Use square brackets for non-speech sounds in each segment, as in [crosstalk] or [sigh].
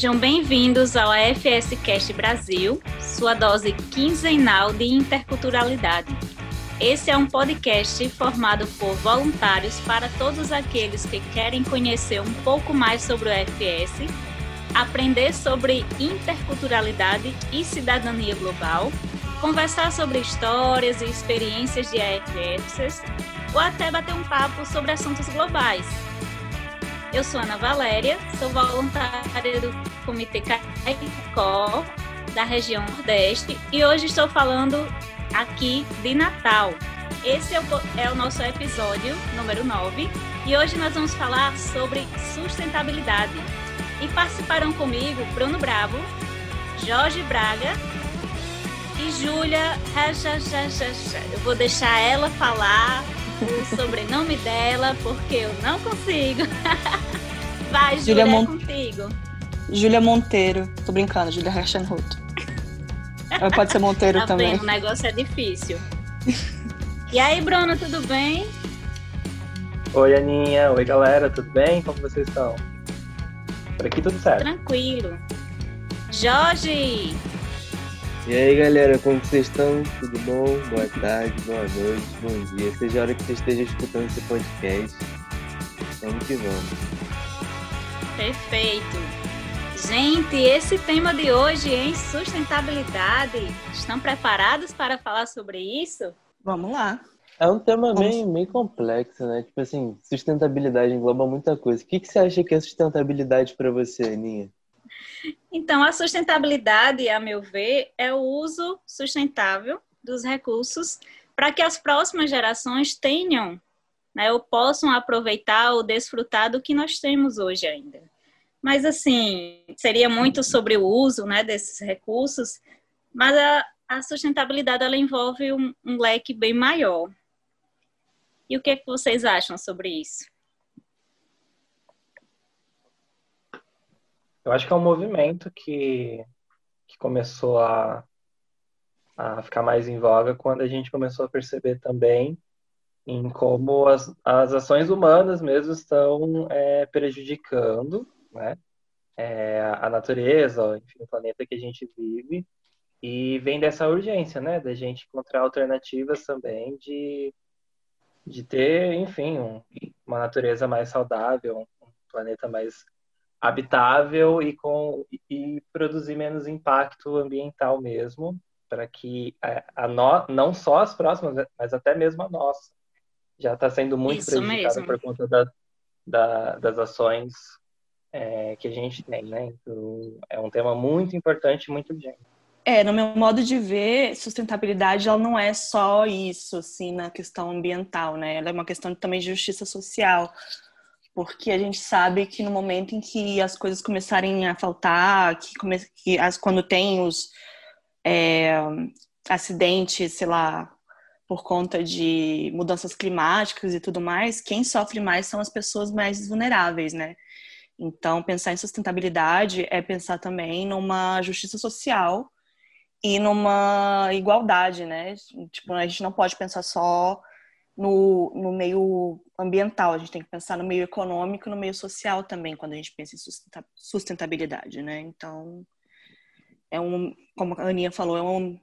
Sejam bem-vindos ao AFS Cast Brasil, sua dose quinzenal de interculturalidade. Esse é um podcast formado por voluntários para todos aqueles que querem conhecer um pouco mais sobre o AFS, aprender sobre interculturalidade e cidadania global, conversar sobre histórias e experiências de AFS ou até bater um papo sobre assuntos globais. Eu sou Ana Valéria, sou voluntária do Comitê Caicó da região Nordeste e hoje estou falando aqui de Natal. Esse é o, é nosso episódio número 9 e hoje nós vamos falar sobre sustentabilidade. E participaram comigo Bruno Bravo, Jorge Braga e Júlia. Eu vou deixar ela falar o sobrenome dela porque eu não consigo. [laughs] Vai, Júlia, Mon... é contigo. Júlia Monteiro. Tô brincando, Júlia Reichenroth. Pode ser Monteiro tá também. Bem, o negócio é difícil. E aí, Bruno, tudo bem? Oi, Aninha. Oi, galera. Tudo bem? Como vocês estão? Por aqui tudo certo. Tranquilo. Jorge! E aí, galera, como vocês estão? Tudo bom? Boa tarde, boa noite, bom dia. Seja a hora que você esteja escutando esse podcast. Vamos que vamos. Perfeito. Gente, esse tema de hoje, em Sustentabilidade. Estão preparados para falar sobre isso? Vamos lá. É um tema bem, bem complexo, né? Tipo assim, sustentabilidade engloba muita coisa. O que, que você acha que é sustentabilidade para você, Aninha? Então, a sustentabilidade, a meu ver, é o uso sustentável dos recursos para que as próximas gerações tenham, né, ou possam aproveitar ou desfrutar do que nós temos hoje ainda. Mas, assim, seria muito sobre o uso né, desses recursos, mas a, a sustentabilidade ela envolve um, um, leque bem maior. E o que, é que vocês acham sobre isso? Eu acho que é um movimento que, que começou a, a ficar mais em voga quando a gente começou a perceber também em como as, as ações humanas mesmo estão é, prejudicando né? É, a natureza, enfim, o planeta que a gente vive, e vem dessa urgência, né, da gente encontrar alternativas também de, de ter, enfim, um, uma natureza mais saudável, um planeta mais habitável e com e produzir menos impacto ambiental mesmo, para que a, a no, não só as próximas, mas até mesmo a nossa já está sendo muito Isso prejudicada mesmo. por conta da, da, das ações é, que a gente tem, né? Então, é um tema muito importante, muito urgente. É, no meu modo de ver, sustentabilidade ela não é só isso, assim, na questão ambiental, né? Ela é uma questão também de justiça social, porque a gente sabe que no momento em que as coisas começarem a faltar, que, come, que as, quando tem os é, acidentes, sei lá, por conta de mudanças climáticas e tudo mais, quem sofre mais são as pessoas mais vulneráveis, né? Então, pensar em sustentabilidade é pensar também numa justiça social e numa igualdade, né? Tipo, a gente não pode pensar só no, no meio ambiental, a gente tem que pensar no meio econômico e no meio social também, quando a gente pensa em sustentabilidade, né? Então, é um, como a Aninha falou, é um,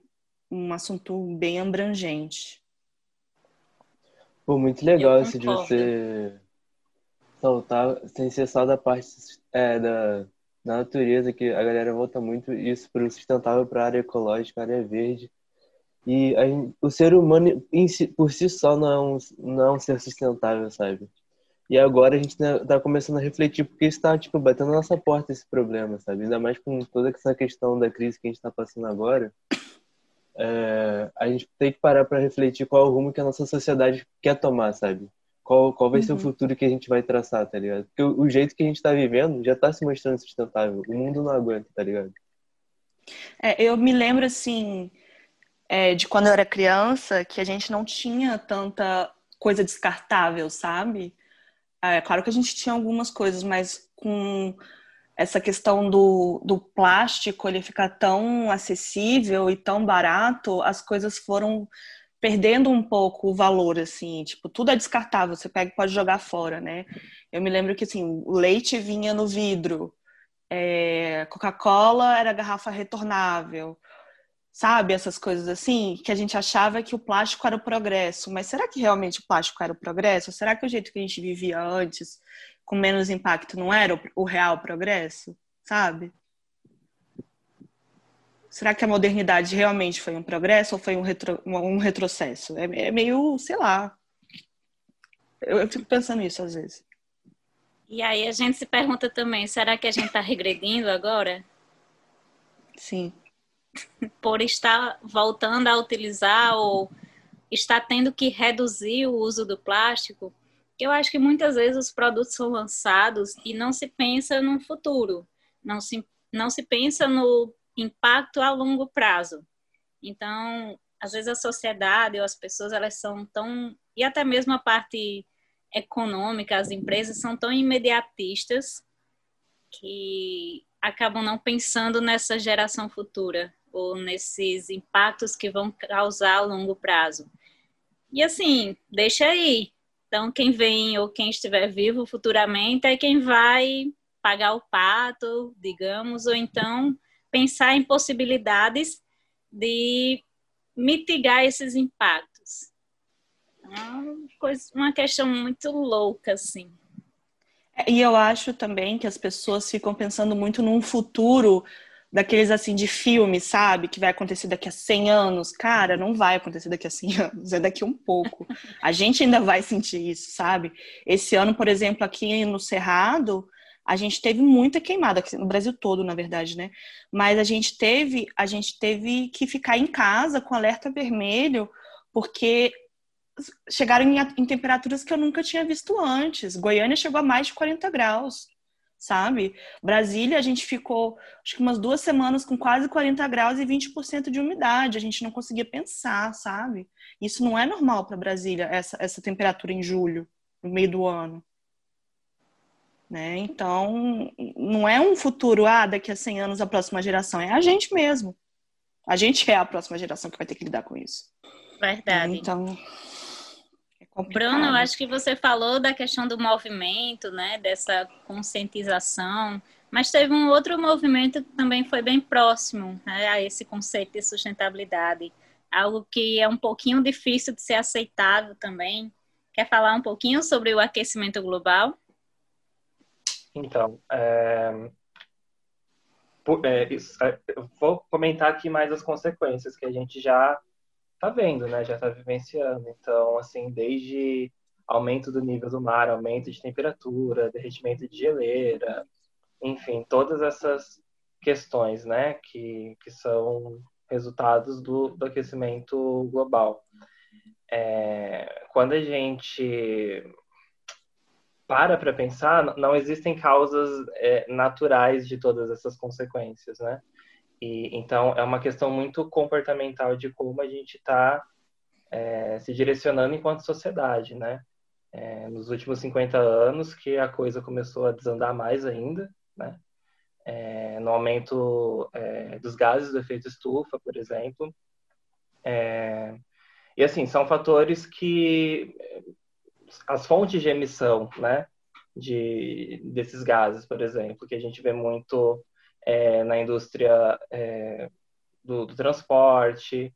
um assunto bem abrangente. Pô, muito legal esse de você soltar, sem ser só da parte é, da, da natureza, que a galera volta muito isso para o sustentável, para a área ecológica, área verde. E a, o ser humano si, por si só não é, um, não é um ser sustentável, sabe? E agora a gente está começando a refletir porque está tipo batendo na nossa porta esse problema, sabe? Ainda mais com toda essa questão da crise que a gente está passando agora. É, a gente tem que parar para refletir qual é o rumo que a nossa sociedade quer tomar, sabe? qual, qual vai uhum. ser o uhum. futuro que a gente vai traçar, tá ligado? Porque o, o jeito que a gente tá vivendo já tá se mostrando sustentável. O mundo não aguenta, tá ligado? É, eu me lembro, assim, é, de quando eu era criança, que a gente não tinha tanta coisa descartável, sabe? É claro que a gente tinha algumas coisas, mas com essa questão do, do plástico ele ficar tão acessível e tão barato, as coisas foram perdendo um pouco o valor, assim, tipo, tudo é descartável, você pega e pode jogar fora, né? Eu me lembro que, assim, o leite vinha no vidro, é, Coca-Cola era garrafa retornável, sabe? Essas coisas assim, que a gente achava que o plástico era o progresso. Mas será que realmente o plástico era o progresso? Será que o jeito que a gente vivia antes, com menos impacto, não era o, o real progresso? Sabe? Será que a modernidade realmente foi um progresso ou foi um, retro, um retrocesso? É, é meio, sei lá. Eu, eu fico pensando nisso às vezes. E aí a gente se pergunta também, será que a gente está regredindo agora? Sim. Por estar voltando a utilizar ou está tendo que reduzir o uso do plástico, eu acho que muitas vezes os produtos são lançados e não se pensa no futuro, não se, não se pensa no impacto a longo prazo. Então, às vezes a sociedade ou as pessoas elas são tão e até mesmo a parte econômica, as empresas são tão imediatistas que acabam não pensando nessa geração futura ou nesses impactos que vão causar a longo prazo. E assim, deixa aí. Então, quem vem ou quem estiver vivo futuramente é quem vai pagar o pato, digamos, ou então pensar em possibilidades de mitigar esses impactos. É uma, questão muito louca, assim. É, e eu acho também que as pessoas ficam pensando muito num futuro daqueles assim de filme, sabe? Que vai acontecer daqui a 100 anos. Cara, não vai acontecer daqui a 100 [laughs] anos, é daqui um pouco. A gente ainda vai sentir isso, sabe? Esse ano, por exemplo, aqui no Cerrado, a gente teve muita queimada, no Brasil todo, na verdade, né? Mas a gente teve, a gente teve que ficar em casa com alerta vermelho, porque chegaram em, em, temperaturas que eu nunca tinha visto antes. Goiânia chegou a mais de 40 graus, sabe? Brasília, a gente ficou acho que umas duas semanas com quase 40 graus e 20% de umidade. A gente não conseguia pensar, sabe? Isso não é normal para Brasília, essa, essa temperatura em julho, no meio do ano. Né? Então, não é um futuro, ah, daqui a 100 anos a próxima geração, é a gente mesmo. A gente é a próxima geração que vai ter que lidar com isso. Verdade. Então. Bruno, eu acho que você falou da questão do movimento, né, dessa conscientização, mas teve um outro movimento que também foi bem próximo né, a esse conceito de sustentabilidade, algo que é um pouquinho difícil de ser aceitável também. Quer falar um pouquinho sobre o aquecimento global? Então, é... É, isso, é, eu vou comentar aqui mais as consequências que a gente já tá vendo, né? Já tá vivenciando. Então, assim, desde aumento do nível do mar, aumento de temperatura, derretimento de geleira, enfim, todas essas questões, né, que, que são resultados do, do aquecimento global. É, quando a gente para para pensar, não existem causas é, naturais de todas essas consequências, né? E, então, é uma questão muito comportamental de como a gente está é, se direcionando enquanto sociedade, né? É, nos últimos 50 anos que a coisa começou a desandar mais ainda, né? É, no aumento é, dos gases do efeito estufa, por exemplo. É, e, assim, são fatores que... As fontes de emissão, né? De, desses gases, por exemplo, que a gente vê muito é, na indústria é, do, do, transporte,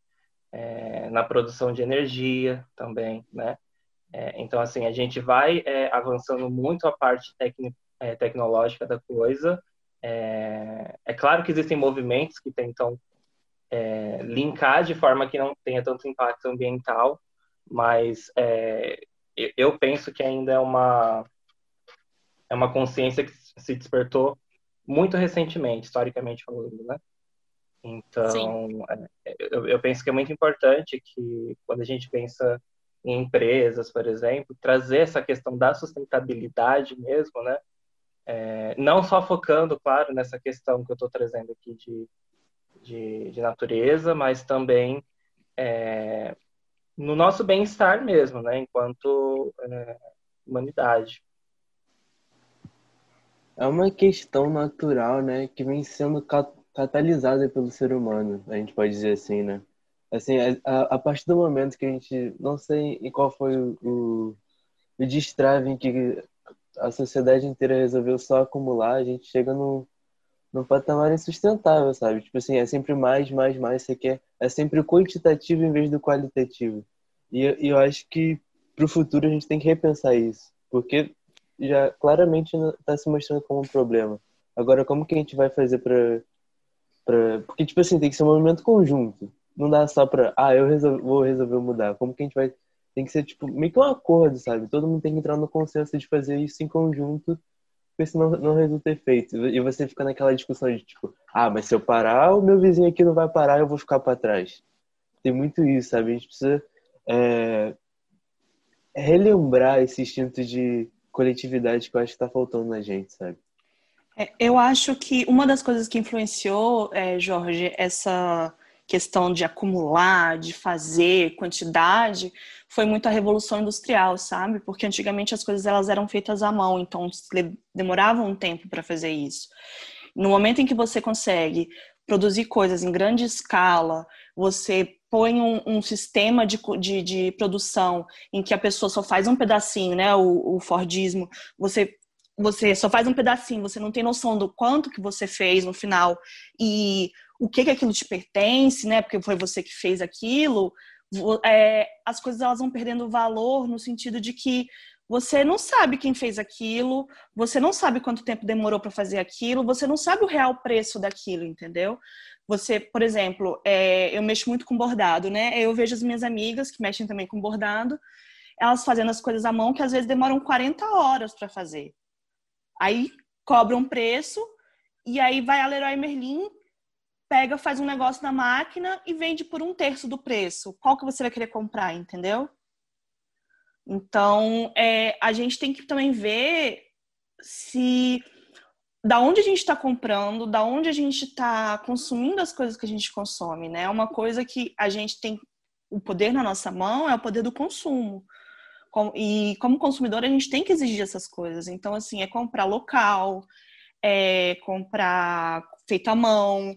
é, na produção de energia também, né? É, então, assim, a gente vai é, avançando muito a parte é, tecnológica da coisa. É, claro que existem movimentos que tentam linkar de forma que não tenha tanto impacto ambiental, mas eu penso que ainda é uma, é uma consciência que se despertou muito recentemente, historicamente falando, né? Então, é, eu, eu, penso que é muito importante que, quando a gente pensa em empresas, por exemplo, trazer essa questão da sustentabilidade mesmo, né? É, não só focando, claro, nessa questão que eu estou trazendo aqui de, de, de, natureza, mas também é, no nosso bem-estar mesmo, né? Enquanto é, humanidade é uma questão natural, né, que vem sendo catalisada pelo ser humano, a gente pode dizer assim, né? Assim, a, a partir do momento que a gente, não sei em qual foi o, o, destrave em que a sociedade inteira resolveu só acumular, a gente chega num, num patamar insustentável, sabe? Tipo assim, é sempre mais, mais, mais, você quer. É sempre o quantitativo em vez do qualitativo. E, e eu acho que para o futuro a gente tem que repensar isso, porque já claramente está se mostrando como um problema. Agora, como que a gente vai fazer para. Pra... Porque, tipo assim, tem que ser um movimento conjunto. Não dá só para, ah, eu resol... vou resolver mudar. Como que a gente vai. Tem que ser, tipo, meio que um acordo, sabe? Todo mundo tem que entrar no consenso de fazer isso em conjunto porque senão não resulta efeito. E você fica naquela discussão de tipo, ah, mas se eu parar, o meu vizinho aqui não vai parar, eu vou ficar para trás. Tem muito isso, sabe? A gente precisa é, relembrar esse instinto de coletividade que eu acho que está faltando na gente, sabe? É, eu acho que uma das coisas que influenciou, é, Jorge, essa questão de acumular, de fazer quantidade, foi muito a revolução industrial, sabe? Porque antigamente as coisas elas eram feitas à mão, então demorava um tempo para fazer isso. No momento em que você consegue produzir coisas em grande escala, você põe um, um sistema de, de, de, produção em que a pessoa só faz um pedacinho, né? O, o Fordismo, você você só faz um pedacinho, você não tem noção do quanto que você fez no final e o que que aquilo te pertence, né? Porque foi você que fez aquilo. É, as coisas elas vão perdendo valor no sentido de que você não sabe quem fez aquilo, você não sabe quanto tempo demorou para fazer aquilo, você não sabe o real preço daquilo, entendeu? Você, por exemplo, é, eu mexo muito com bordado, né? Eu vejo as minhas amigas que mexem também com bordado, elas fazendo as coisas à mão que às vezes demoram 40 horas para fazer. Aí cobra um preço e aí vai a Leroy Merlin pega, faz um negócio na máquina e vende por um terço do preço. Qual que você vai querer comprar, entendeu? Então, é, a gente tem que também ver se da onde a gente está comprando, da onde a gente está consumindo as coisas que a gente consome, né? Uma coisa que a gente tem o poder na nossa mão é o poder do consumo. E como consumidor, a gente tem que exigir essas coisas. Então, assim, é comprar local, é comprar feito à mão,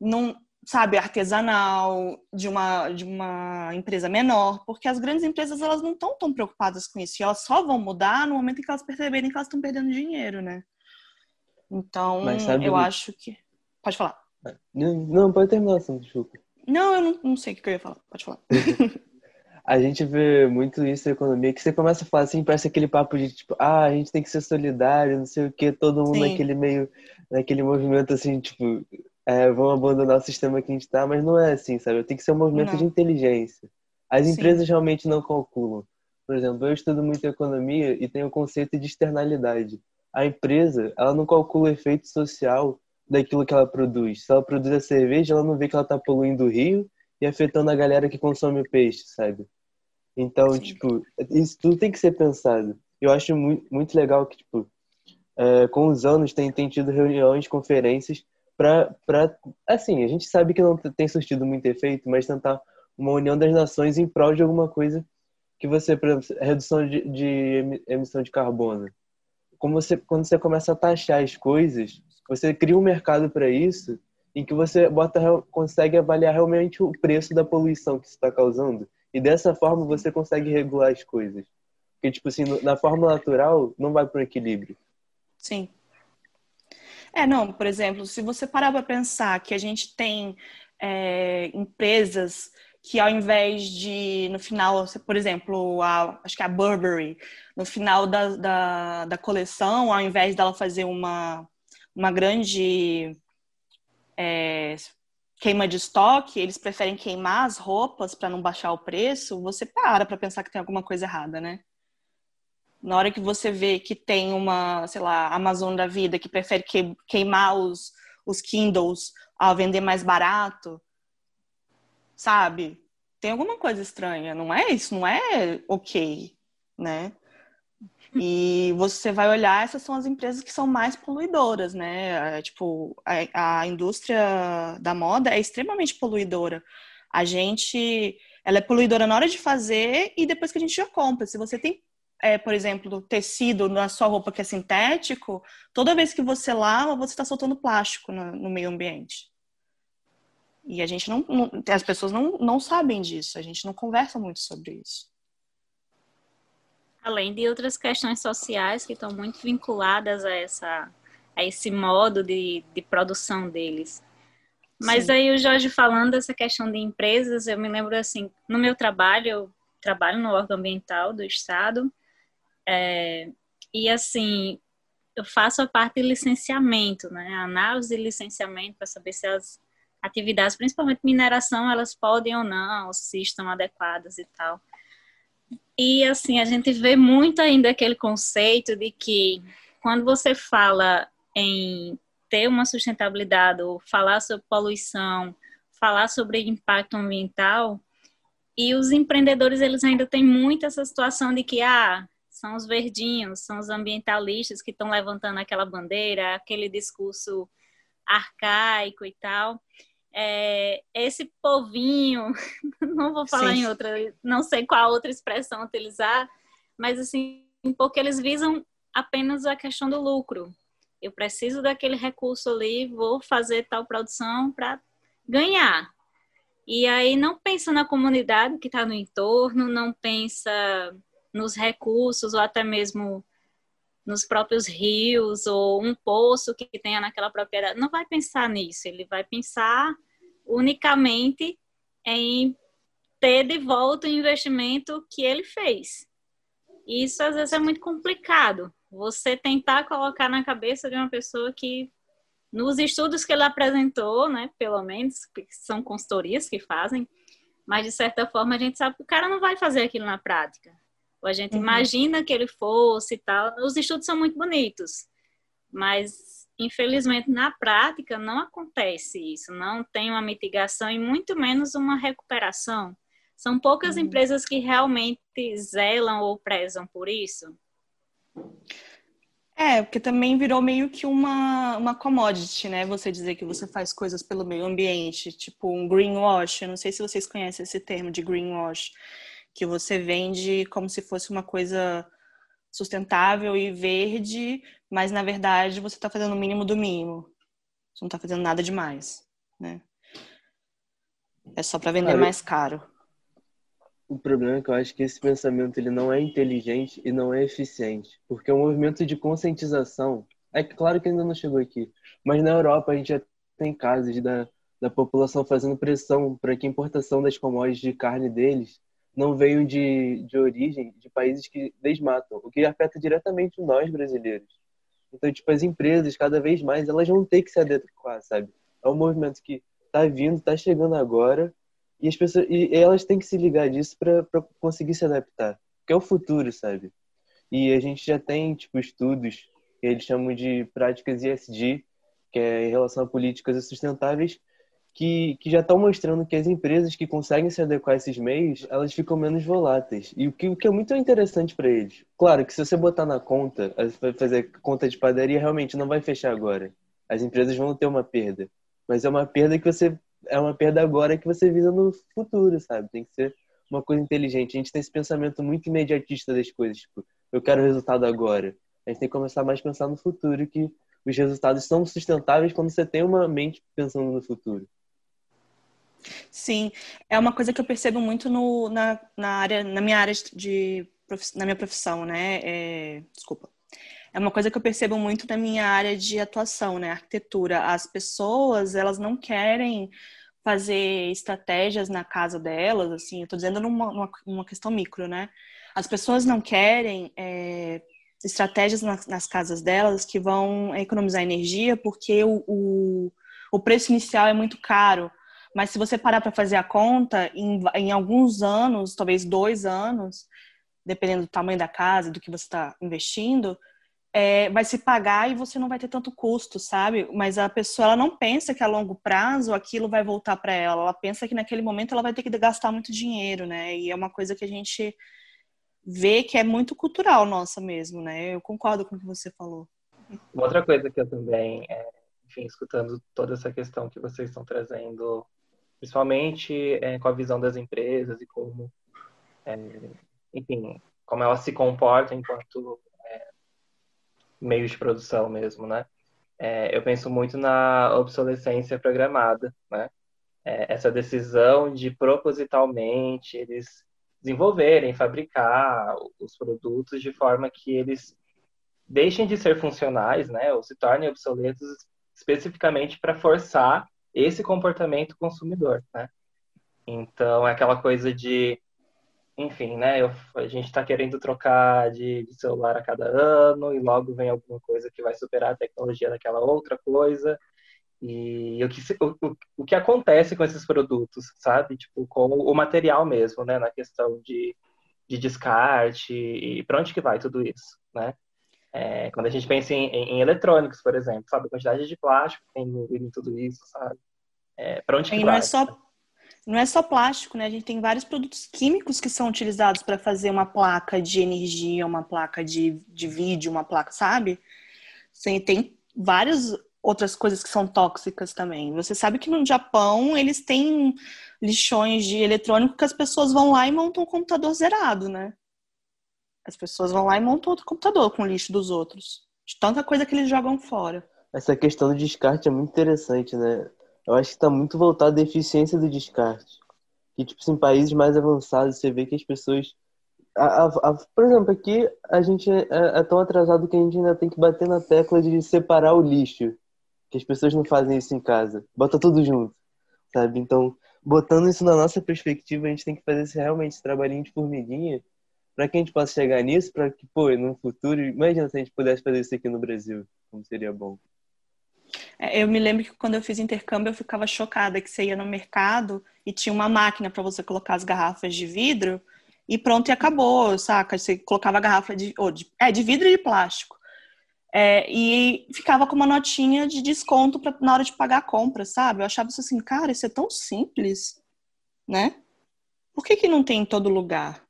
não sabe artesanal de uma de uma empresa menor, porque as grandes empresas elas não estão tão preocupadas com isso, e elas só vão mudar no momento em que elas perceberem que elas estão perdendo dinheiro, né? Então, eu acho que pode falar. Não, não pode terminar assim, desculpa. Não, eu não, não sei o que eu ia falar. Pode falar. [laughs] [laughs] a gente vê muito isso na economia, que você começa a falar assim, parece aquele papo de tipo, ah, a gente tem que ser solidário, não sei o que, todo mundo Sim. naquele meio, naquele movimento assim, tipo, é, vão abandonar o sistema que a gente está, mas não é assim, sabe? Tem que ser um movimento não. de inteligência. As Sim. empresas realmente não calculam. Por exemplo, eu estudo muito economia e tenho o conceito de externalidade. A empresa, ela não calcula o efeito social daquilo que ela produz. Se ela produz a cerveja, ela não vê que ela está poluindo o rio e afetando a galera que consome o peixe, sabe? Então, Sim. tipo, isso tudo tem que ser pensado. Eu acho muito, muito legal que, tipo, é, com os anos tem, tem tido reuniões, conferências para assim, a gente sabe que não tem surtido muito efeito, mas tentar uma união das nações em prol de alguma coisa que você, por exemplo, redução de, de emissão de carbono. Como você, quando você começa a taxar as coisas, você cria um mercado para isso, em que você bota, consegue avaliar realmente o preço da poluição que está causando. E dessa forma você consegue regular as coisas. Porque, tipo assim, na forma natural, não vai para o equilíbrio. Sim. É, não, por exemplo, se você parar para pensar que a gente tem é, empresas que ao invés de, no final, por exemplo, a, acho que a Burberry, no final da, da, da coleção, ao invés dela fazer uma, uma grande é, queima de estoque, eles preferem queimar as roupas para não baixar o preço, você para para pensar que tem alguma coisa errada, né? Na hora que você vê que tem uma, sei lá, Amazon da vida que prefere queimar os, os Kindles ao vender mais barato, sabe? Tem alguma coisa estranha, não é isso? Não é ok, né? E você vai olhar, essas são as empresas que são mais poluidoras, né? É, tipo, a, a indústria da moda é extremamente poluidora. A gente, ela é poluidora na hora de fazer e depois que a gente já compra. Se você tem é, por exemplo, tecido na sua roupa que é sintético, toda vez que você lava, você está soltando plástico no, no, meio ambiente. E a gente não, não, as pessoas não, não sabem disso, a gente não conversa muito sobre isso. Além de outras questões sociais que estão muito vinculadas a essa a esse modo de, de produção deles. Mas Sim. aí o Jorge falando dessa questão de empresas, eu me lembro assim, no meu trabalho, eu trabalho no órgão ambiental do Estado, é, e assim, eu faço a parte de licenciamento, né? Análise de licenciamento para saber se as atividades, principalmente mineração, elas podem ou não, se estão adequadas e tal. E assim, a gente vê muito ainda aquele conceito de que quando você fala em ter uma sustentabilidade, ou falar sobre poluição, falar sobre impacto ambiental, e os empreendedores eles ainda têm muito essa situação de que ah, são os verdinhos, são os ambientalistas que estão levantando aquela bandeira, aquele discurso arcaico e tal. É, esse povinho, [laughs] não vou falar Sim. em outra, não sei qual outra expressão utilizar, mas assim, porque eles visam apenas a questão do lucro. Eu preciso daquele recurso ali, vou fazer tal produção para ganhar. E aí não pensa na comunidade que está no entorno, não pensa nos recursos ou até mesmo nos próprios rios ou um poço que tenha naquela propriedade. Não vai pensar nisso, ele vai pensar unicamente em ter de volta o investimento que ele fez. Isso às vezes é muito complicado. Você tentar colocar na cabeça de uma pessoa que nos estudos que ele apresentou, né, pelo menos, que são consultorias que fazem, mas de certa forma a gente sabe que o cara não vai fazer aquilo na prática. Ou a gente uhum. imagina que ele fosse e tal. Os estudos são muito bonitos, mas infelizmente na prática não acontece isso. Não tem uma mitigação e muito menos uma recuperação. São poucas uhum. empresas que realmente zelam ou prezam por isso. É, porque também virou meio que uma, uma commodity, né? Você dizer que você faz coisas pelo meio ambiente, tipo um greenwash. Eu não sei se vocês conhecem esse termo de greenwash que você vende como se fosse uma coisa sustentável e verde, mas na verdade você está fazendo o mínimo do mínimo. Você não está fazendo nada demais, né? É só para vender Cara, mais caro. O problema é que eu acho que esse pensamento ele não é inteligente e não é eficiente, porque o movimento de conscientização é claro que ainda não chegou aqui, mas na Europa a gente já tem casos da, da população fazendo pressão para que a importação das commodities de carne deles não veio de, de origem de países que desmatam, o que afeta diretamente nós brasileiros. Então, tipo, as empresas, cada vez mais, elas vão ter que se adequar, sabe? É um movimento que tá vindo, tá chegando agora, e as pessoas e elas têm que se ligar disso para conseguir se adaptar, que é o futuro, sabe? E a gente já tem, tipo, estudos que eles chamam de práticas ESG, que é em relação a políticas sustentáveis, que, que já estão mostrando que as empresas que conseguem se adequar a esses meios, elas ficam menos voláteis. E o que, o que é muito interessante para eles. Claro que se você botar na conta, fazer conta de padaria, realmente não vai fechar agora. As empresas vão ter uma perda. Mas é uma perda que você. É uma perda agora que você visa no futuro, sabe? Tem que ser uma coisa inteligente. A gente tem esse pensamento muito imediatista das coisas. Tipo, eu quero o resultado agora. A gente tem que começar mais a pensar no futuro, que os resultados são sustentáveis quando você tem uma mente pensando no futuro. Sim, é uma coisa que eu percebo muito no, na, na área, na minha área de na minha profissão, né? É, desculpa. É uma coisa que eu percebo muito na minha área de atuação, né? Arquitetura. As pessoas, elas não querem fazer estratégias na casa delas, assim, eu tô dizendo numa, numa, questão micro, né? As pessoas não querem é, estratégias nas, nas, casas delas que vão economizar energia porque o, o, o preço inicial é muito caro mas se você parar para fazer a conta, em, em alguns anos, talvez dois anos, dependendo do tamanho da casa, do que você está investindo, é, vai se pagar e você não vai ter tanto custo, sabe? Mas a pessoa ela não pensa que a longo prazo aquilo vai voltar para ela. Ela pensa que naquele momento ela vai ter que gastar muito dinheiro, né? E é uma coisa que a gente vê que é muito cultural nossa mesmo, né? Eu concordo com o que você falou. Outra coisa que eu também, é, enfim, escutando toda essa questão que vocês estão trazendo principalmente é, com a visão das empresas e como, é, enfim, como elas se comportam enquanto é, meio de produção mesmo, né? É, eu penso muito na obsolescência programada, né? É, essa decisão de propositalmente eles desenvolverem, fabricar os produtos de forma que eles deixem de ser funcionais, né, ou se tornem obsoletos especificamente para forçar esse comportamento consumidor, né? Então, é aquela coisa de, enfim, né, eu, a gente está querendo trocar de, de, celular a cada ano e logo vem alguma coisa que vai superar a tecnologia daquela outra coisa. E o que, o, o que acontece com esses produtos, sabe? Tipo, com o material mesmo, né, na questão de, de descarte e para onde que vai tudo isso, né? É, quando a gente pensa em, em, em, eletrônicos, por exemplo, sabe? A quantidade de plástico que tem em tudo isso, sabe? É, para onde que e vai? Não é, só, não é só plástico, né? A gente tem vários produtos químicos que são utilizados para fazer uma placa de energia, uma placa de, de vídeo, uma placa, sabe? Sim, tem várias outras coisas que são tóxicas também. Você sabe que no Japão eles têm lixões de eletrônico que as pessoas vão lá e montam um computador zerado, né? As pessoas vão lá e montam outro computador com o lixo dos outros. De tanta coisa que eles jogam fora. Essa questão do descarte é muito interessante, né? Eu acho que está muito voltado à eficiência do descarte. Que, tipo, assim, em países mais avançados, você vê que as pessoas. A, a, a, por exemplo, aqui a gente é, é, tão atrasado que a gente ainda tem que bater na tecla de separar o lixo. Que as pessoas não fazem isso em casa. Bota tudo junto, sabe? Então, botando isso na nossa perspectiva, a gente tem que fazer esse, realmente esse trabalhinho de formiguinha para que a gente possa chegar nisso, para que, pô, no futuro, imagina se a gente pudesse fazer isso aqui no Brasil, como seria bom. É, eu me lembro que quando eu fiz intercâmbio eu ficava chocada que você ia no mercado e tinha uma máquina para você colocar as garrafas de vidro e pronto e acabou, saca? Você colocava a garrafa de, oh, de, é, de vidro e de plástico. É, e ficava com uma notinha de desconto pra, na hora de pagar a compra, sabe? Eu achava isso assim, cara, isso é tão simples, né? Por que, que não tem em todo lugar?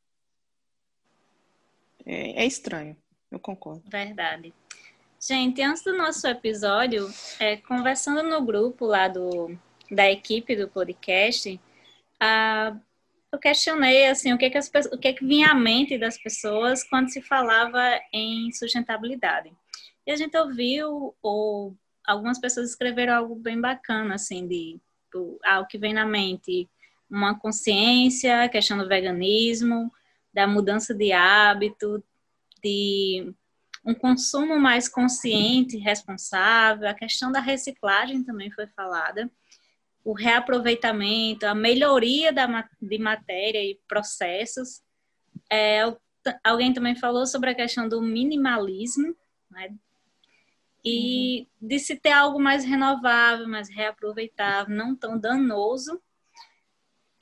É, é estranho, eu concordo. Verdade. Gente, antes do nosso episódio, é, conversando no grupo lá do, da equipe do podcast, a, eu questionei assim, o que, que, as, o que, que vinha à mente das pessoas quando se falava em sustentabilidade. E a gente ouviu, ou algumas pessoas escreveram algo bem bacana, assim, de ah, o que vem na mente, uma consciência, questão do veganismo, da mudança de hábito, de um consumo mais consciente, responsável, a questão da reciclagem também foi falada, o reaproveitamento, a melhoria da, de matéria e processos. É, alguém também falou sobre a questão do minimalismo, né? E uhum. de se ter algo mais renovável, mais reaproveitável, não tão danoso.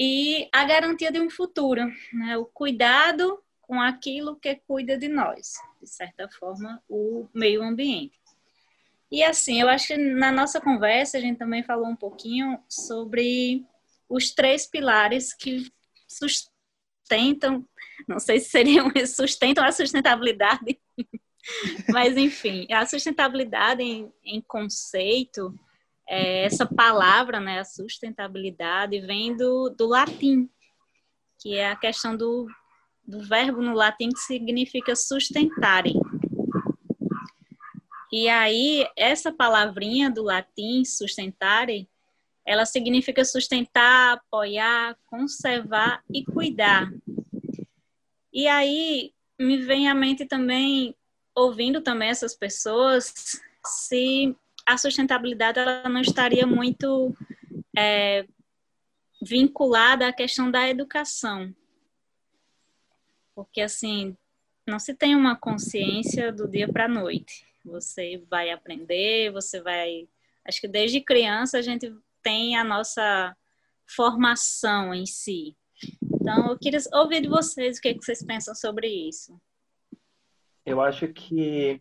E a garantia de um futuro, né? O cuidado com aquilo que cuida de nós, de certa forma, o meio ambiente. E assim, eu acho que na nossa conversa a gente também falou um pouquinho sobre os três pilares que sustentam, não sei se seriam [laughs] sustentam a sustentabilidade, [laughs] mas enfim, a sustentabilidade em, em conceito, é, essa palavra, né, a sustentabilidade, vem do, do latim, que é a questão do do verbo no latim que significa sustentarem. E aí, essa palavrinha do latim, sustentarem, ela significa sustentar, apoiar, conservar e cuidar. E aí, me vem à mente também, ouvindo também essas pessoas, se a sustentabilidade ela não estaria muito é, vinculada à questão da educação, porque assim, não se tem uma consciência do dia para a noite. Você vai aprender, você vai. Acho que desde criança a gente tem a nossa formação em si. Então, eu queria ouvir de vocês o que, é que vocês pensam sobre isso. Eu acho que,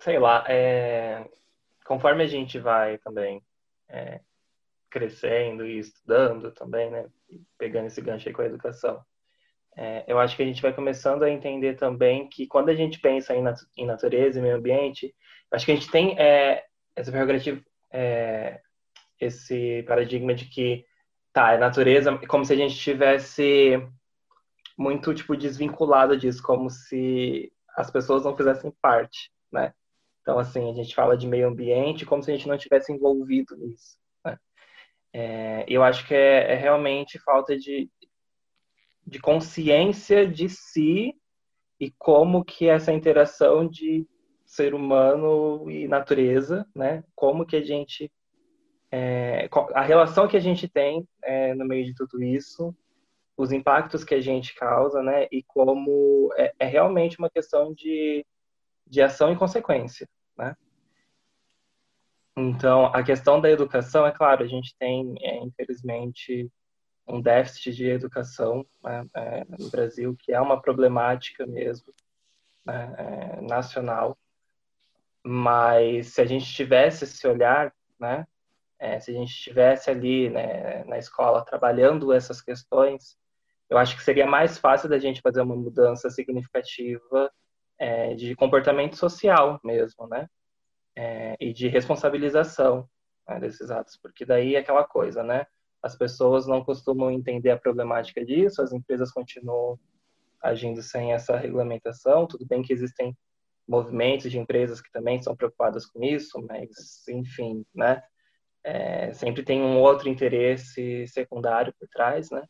sei lá, é, conforme a gente vai também é, crescendo e estudando também, né, pegando esse gancho aí com a educação, é, eu acho que a gente vai começando a entender também que quando a gente pensa em, nat em natureza e meio ambiente, acho que a gente tem é, essa prerrogativa, é, esse paradigma de que, tá, é natureza, como se a gente tivesse muito, tipo, desvinculado disso, como se as pessoas não fizessem parte, né? Então, assim, a gente fala de meio ambiente como se a gente não tivesse envolvido nisso. Né? É, eu acho que é, é realmente falta de, de consciência de si e como que essa interação de ser humano e natureza, né? Como que a gente é, a relação que a gente tem é, no meio de tudo isso, os impactos que a gente causa, né? E como é, é realmente uma questão de, de ação e consequência, né? Então, a questão da educação, é claro, a gente tem, é, infelizmente, um déficit de educação né, é, no Brasil, que é uma problemática mesmo, né, é, nacional. Mas se a gente tivesse esse olhar, né, é, se a gente estivesse ali né, na escola trabalhando essas questões, eu acho que seria mais fácil da gente fazer uma mudança significativa é, de comportamento social mesmo, né? É, e de responsabilização né, desses atos, porque daí é aquela coisa, né? As pessoas não costumam entender a problemática disso, as empresas continuam agindo sem essa regulamentação. Tudo bem que existem movimentos de empresas que também são preocupadas com isso, mas, enfim, né? É, sempre tem um outro interesse secundário por trás, né?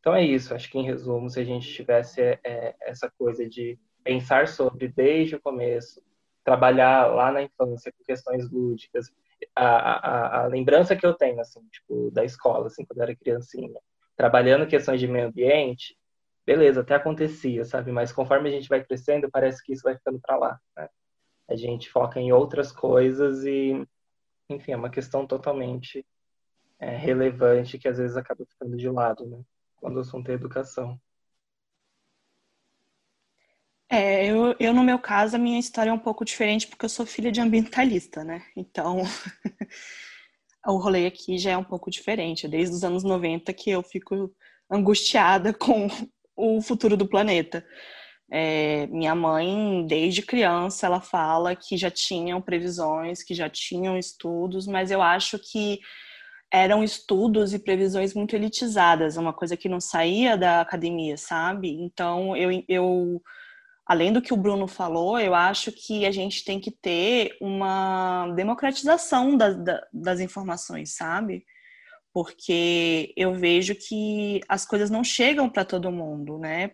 Então é isso. Acho que, em resumo, se a gente tivesse é, essa coisa de pensar sobre desde o começo, trabalhar lá na infância com questões lúdicas, a, a, a, lembrança que eu tenho, assim, tipo, da escola, assim, quando eu era criancinha, trabalhando questões de meio ambiente, beleza, até acontecia, sabe? Mas conforme a gente vai crescendo, parece que isso vai ficando para lá, né? A gente foca em outras coisas e, enfim, é uma questão totalmente é, relevante que às vezes acaba ficando de lado, né? Quando o assunto é educação. É, eu, eu, no meu caso, a minha história é um pouco diferente porque eu sou filha de ambientalista, né? Então, [laughs] o rolê aqui já é um pouco diferente. Desde os anos 90 que eu fico angustiada [laughs] com o futuro do planeta. É, minha mãe, desde criança, ela fala que já tinham previsões, que já tinham estudos, mas eu acho que eram estudos e previsões muito elitizadas, uma coisa que não saía da academia, sabe? Então, eu, eu além do que o Bruno falou, eu acho que a gente tem que ter uma democratização da, da, das informações, sabe? Porque eu vejo que as coisas não chegam para todo mundo, né?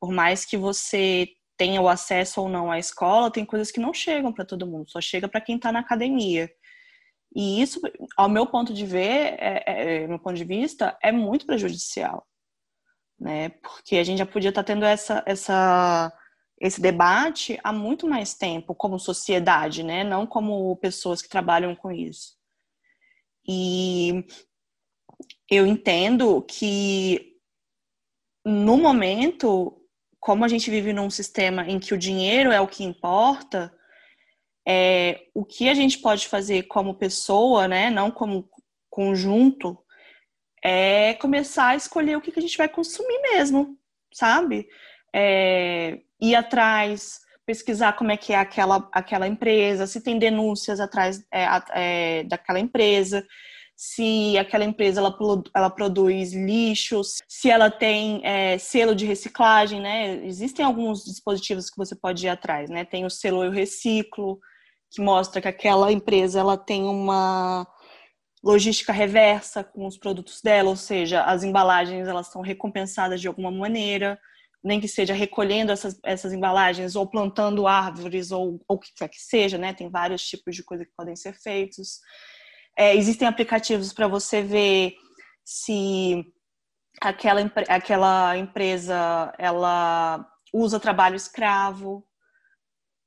Por mais que você tenha o acesso ou não à escola, tem coisas que não chegam para todo mundo, só chega para quem está na academia. E isso, ao meu ponto de ver, é, é, é, meu ponto de vista, é muito prejudicial, né? Porque a gente já podia estar tá tendo essa, essa esse debate há muito mais tempo como sociedade, né? Não como pessoas que trabalham com isso. E eu entendo que no momento, como a gente vive num sistema em que o dinheiro é o que importa, é, o que a gente pode fazer como pessoa, né, não como conjunto, é começar a escolher o que a gente vai consumir mesmo, sabe? É, ir atrás, pesquisar como é que é aquela, aquela empresa, se tem denúncias atrás é, é, daquela empresa, se aquela empresa ela, ela produz lixos, se ela tem é, selo de reciclagem, né? Existem alguns dispositivos que você pode ir atrás, né? Tem o selo Eu Reciclo, que mostra que aquela empresa ela tem uma logística reversa com os produtos dela, ou seja, as embalagens elas são recompensadas de alguma maneira nem que seja recolhendo essas, essas embalagens ou plantando árvores ou o que quer que seja, né? Tem vários tipos de coisa que podem ser feitos. É, existem aplicativos para você ver se aquela, aquela empresa ela usa trabalho escravo.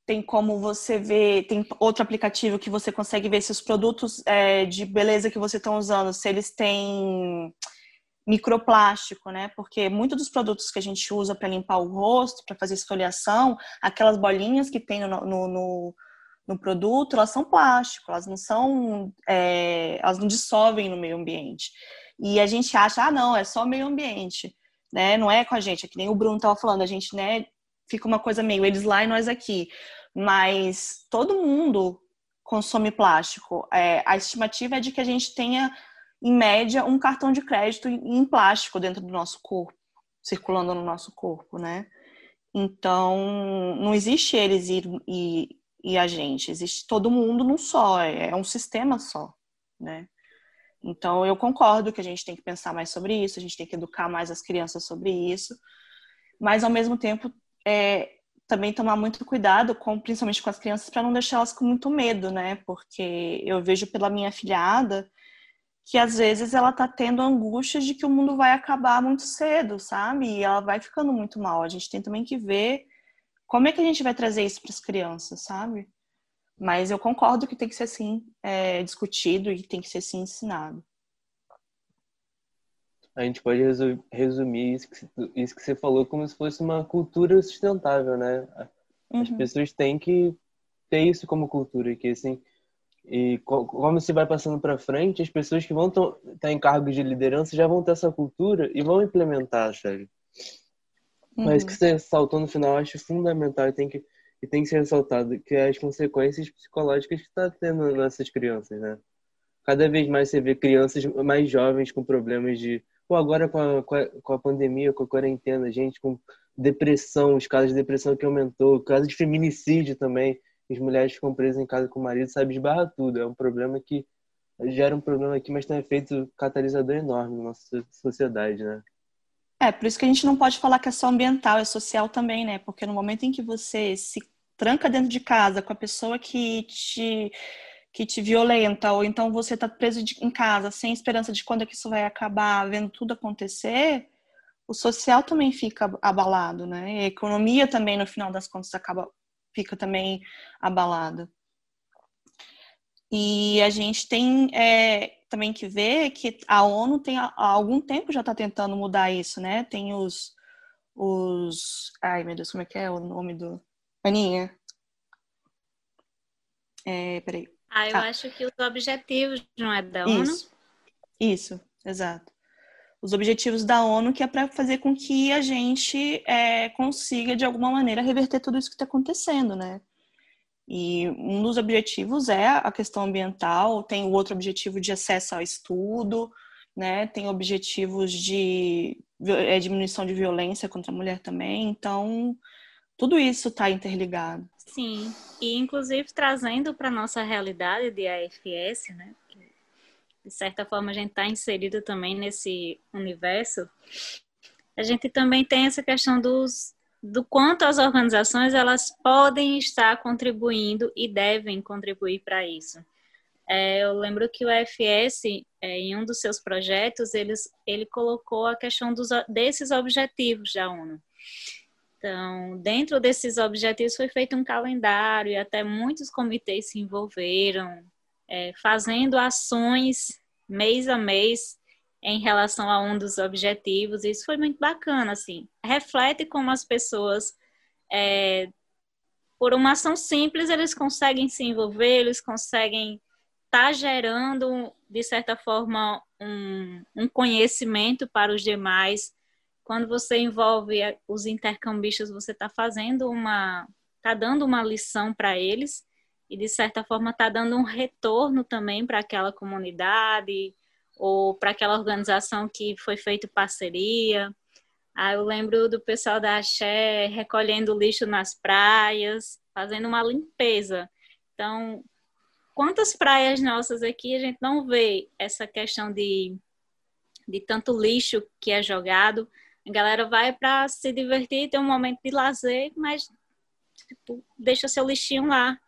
Tem como você ver, tem outro aplicativo que você consegue ver se os produtos é, de beleza que você está usando, se eles têm microplástico, né? Porque muitos dos produtos que a gente usa para limpar o rosto, para fazer esfoliação, aquelas bolinhas que tem no, no, no, no produto, elas são plástico, elas não são, é, elas não dissolvem no meio ambiente. E a gente acha, ah, não, é só meio ambiente, né? Não é com a gente, é que nem o Bruno estava falando, a gente, né? Fica uma coisa meio eles lá e nós aqui. Mas todo mundo consome plástico. É, a estimativa é de que a gente tenha em média, um cartão de crédito em plástico dentro do nosso corpo, circulando no nosso corpo, né? Então, não existe eles e, e, e a gente, existe todo mundo num só, é, é um sistema só, né? Então, eu concordo que a gente tem que pensar mais sobre isso, a gente tem que educar mais as crianças sobre isso, mas, ao mesmo tempo, é, também tomar muito cuidado, com, principalmente com as crianças, para não deixá-las com muito medo, né? Porque eu vejo pela minha filhada que às vezes ela tá tendo angústia de que o mundo vai acabar muito cedo, sabe? E ela vai ficando muito mal. A gente tem também que ver como é que a gente vai trazer isso para as crianças, sabe? Mas eu concordo que tem que ser assim é, discutido e tem que ser assim ensinado. A gente pode resumir isso que, isso que você falou como se fosse uma cultura sustentável, né? As uhum. pessoas têm que ter isso como cultura, que assim, e como se vai passando para frente, as pessoas que vão estar tá em cargos de liderança já vão ter essa cultura e vão implementar, sabe? Uhum. Mas que você saltou no final, eu acho fundamental e tem que, e tem que ser ressaltado, que é as consequências psicológicas que está tendo nessas crianças, né? Cada vez mais você vê crianças mais jovens com problemas de... Pô, agora com a, com a, com a pandemia, com a quarentena, gente com depressão, os casos de depressão que aumentou, casos de feminicídio também as mulheres ficam presas em casa com o marido, sabe, esbarra tudo. É um problema que gera um problema aqui, mas tem um efeito catalisador enorme na nossa sociedade, né? É, por isso que a gente não pode falar que é só ambiental, é social também, né? Porque no momento em que você se tranca dentro de casa com a pessoa que te que te violenta, ou então você está preso de, em casa sem esperança de quando é que isso vai acabar, vendo tudo acontecer, o social também fica abalado, né? E a economia também, no final das contas, acaba fica também abalada. E a gente tem é, também que ver que a ONU tem há algum tempo já está tentando mudar isso, né? Tem os, os. Ai, meu Deus, como é que é o nome do. Aninha? É, peraí. Ah, eu ah. acho que os objetivos não é da ONU? Isso, isso exato os objetivos da ONU, que é para fazer com que a gente é, consiga, de alguma maneira, reverter tudo isso que está acontecendo, né? E um dos objetivos é a questão ambiental, tem o outro objetivo de acesso ao estudo, né? Tem objetivos de é, diminuição de violência contra a mulher também. Então, tudo isso está interligado. Sim, e inclusive trazendo para nossa realidade de AFS, né? De certa forma a gente está inserido também nesse universo, a gente também tem essa questão dos, do quanto as organizações elas podem estar contribuindo e devem contribuir para isso. É, eu lembro que o FS, é, em um dos seus projetos, eles, ele colocou a questão dos, desses objetivos da ONU. Então, dentro desses objetivos foi feito um calendário e até muitos comitês se envolveram, é, fazendo ações mês a mês em relação a um dos objetivos. Isso foi muito bacana, assim. Reflete como as pessoas, é, por uma ação simples, eles conseguem se envolver, eles conseguem estar tá gerando, de certa forma, um, um conhecimento para os demais. Quando você envolve os intercambistas, você está fazendo uma, está dando uma lição para eles e de certa forma está dando um retorno também para aquela comunidade ou para aquela organização que foi feita parceria. Aí eu lembro do pessoal da Axé recolhendo lixo nas praias, fazendo uma limpeza. Então, quantas praias nossas aqui a gente não vê essa questão de, de tanto lixo que é jogado? A galera vai para se divertir, ter um momento de lazer, mas tipo, deixa seu lixinho lá.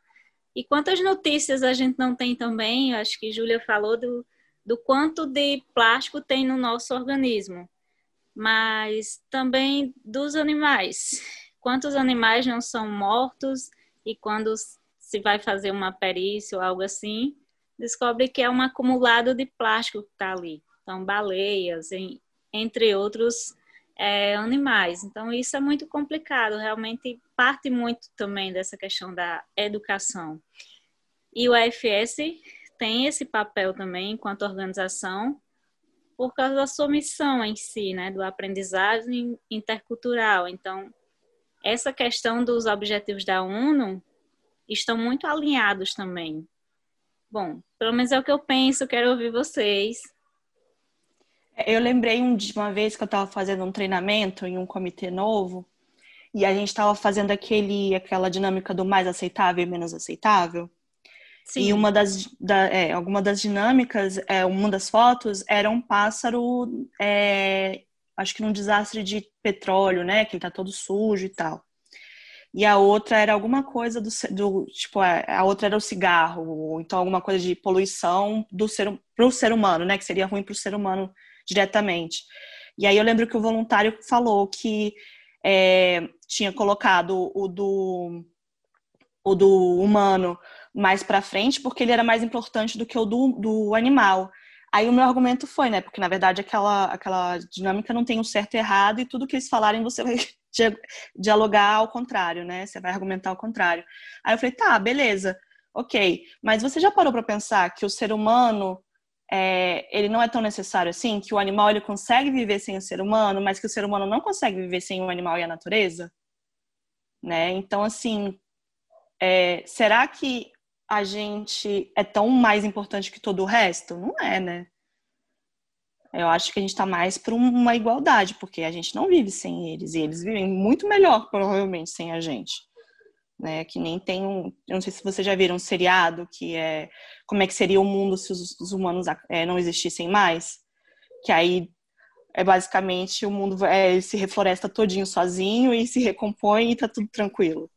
E quantas notícias a gente não tem também? Acho que Júlia falou do, do quanto de plástico tem no nosso organismo, mas também dos animais. Quantos animais não são mortos e quando se vai fazer uma perícia ou algo assim, descobre que é um acumulado de plástico que está ali. Então, baleias, entre outros é, animais. Então, isso é muito complicado, realmente parte muito também dessa questão da educação. E o AFS tem esse papel também, enquanto organização, por causa da sua missão em si, né, do aprendizagem intercultural. Então, essa questão dos objetivos da ONU estão muito alinhados também. Bom, pelo menos é o que eu penso, quero ouvir vocês. Eu lembrei de uma vez que eu estava fazendo um treinamento em um comitê novo e a gente estava fazendo aquele, aquela dinâmica do mais aceitável e menos aceitável. Sim. E uma das, da, é, alguma das dinâmicas, é, uma das fotos era um pássaro, é, acho que num desastre de petróleo, né? Que ele tá todo sujo e tal. e a outra era alguma coisa do, do tipo, a outra era o cigarro, ou então alguma coisa de poluição do ser para o ser humano, né, que seria ruim para o ser humano diretamente. E aí eu lembro que o voluntário falou que é, tinha colocado o do o do humano mais para frente porque ele era mais importante do que o do, do animal. Aí o meu argumento foi, né? Porque na verdade aquela, aquela dinâmica não tem um certo e errado e tudo que eles falarem você vai [laughs] dialogar ao contrário, né? Você vai argumentar ao contrário. Aí eu falei, tá, beleza, ok. Mas você já parou para pensar que o ser humano é, ele não é tão necessário assim, que o animal ele consegue viver sem o ser humano, mas que o ser humano não consegue viver sem o animal e a natureza? Né? Então, assim, é, será que a gente é tão mais importante que todo o resto? Não é, né? Eu acho que a gente está mais para uma igualdade, porque a gente não vive sem eles, e eles vivem muito melhor, provavelmente, sem a gente. Né? Que nem tem um. Eu não sei se vocês já viram um seriado que é como é que seria o mundo se os, os humanos é, não existissem mais. Que aí é basicamente o mundo é, se refloresta todinho sozinho e se recompõe e tá tudo tranquilo.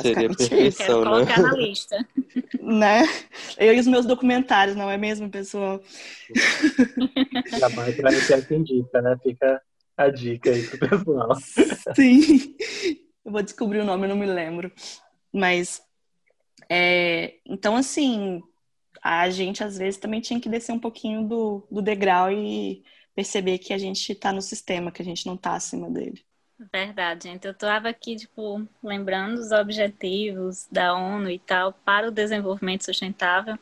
Seria perfeição, Quero colocar né? na lista. [laughs] né? Eu e os meus documentários, não é mesmo, pessoal? Jamais para ser atendida, né? Fica a dica aí pro pessoal. [laughs] Sim. Eu vou descobrir o nome, eu não me lembro. Mas, é, então, assim, a gente às vezes também tinha que descer um pouquinho do, do degrau e perceber que a gente está no sistema, que a gente não está acima dele. Verdade, gente. Eu estava aqui, tipo, lembrando os objetivos da ONU e tal para o desenvolvimento sustentável.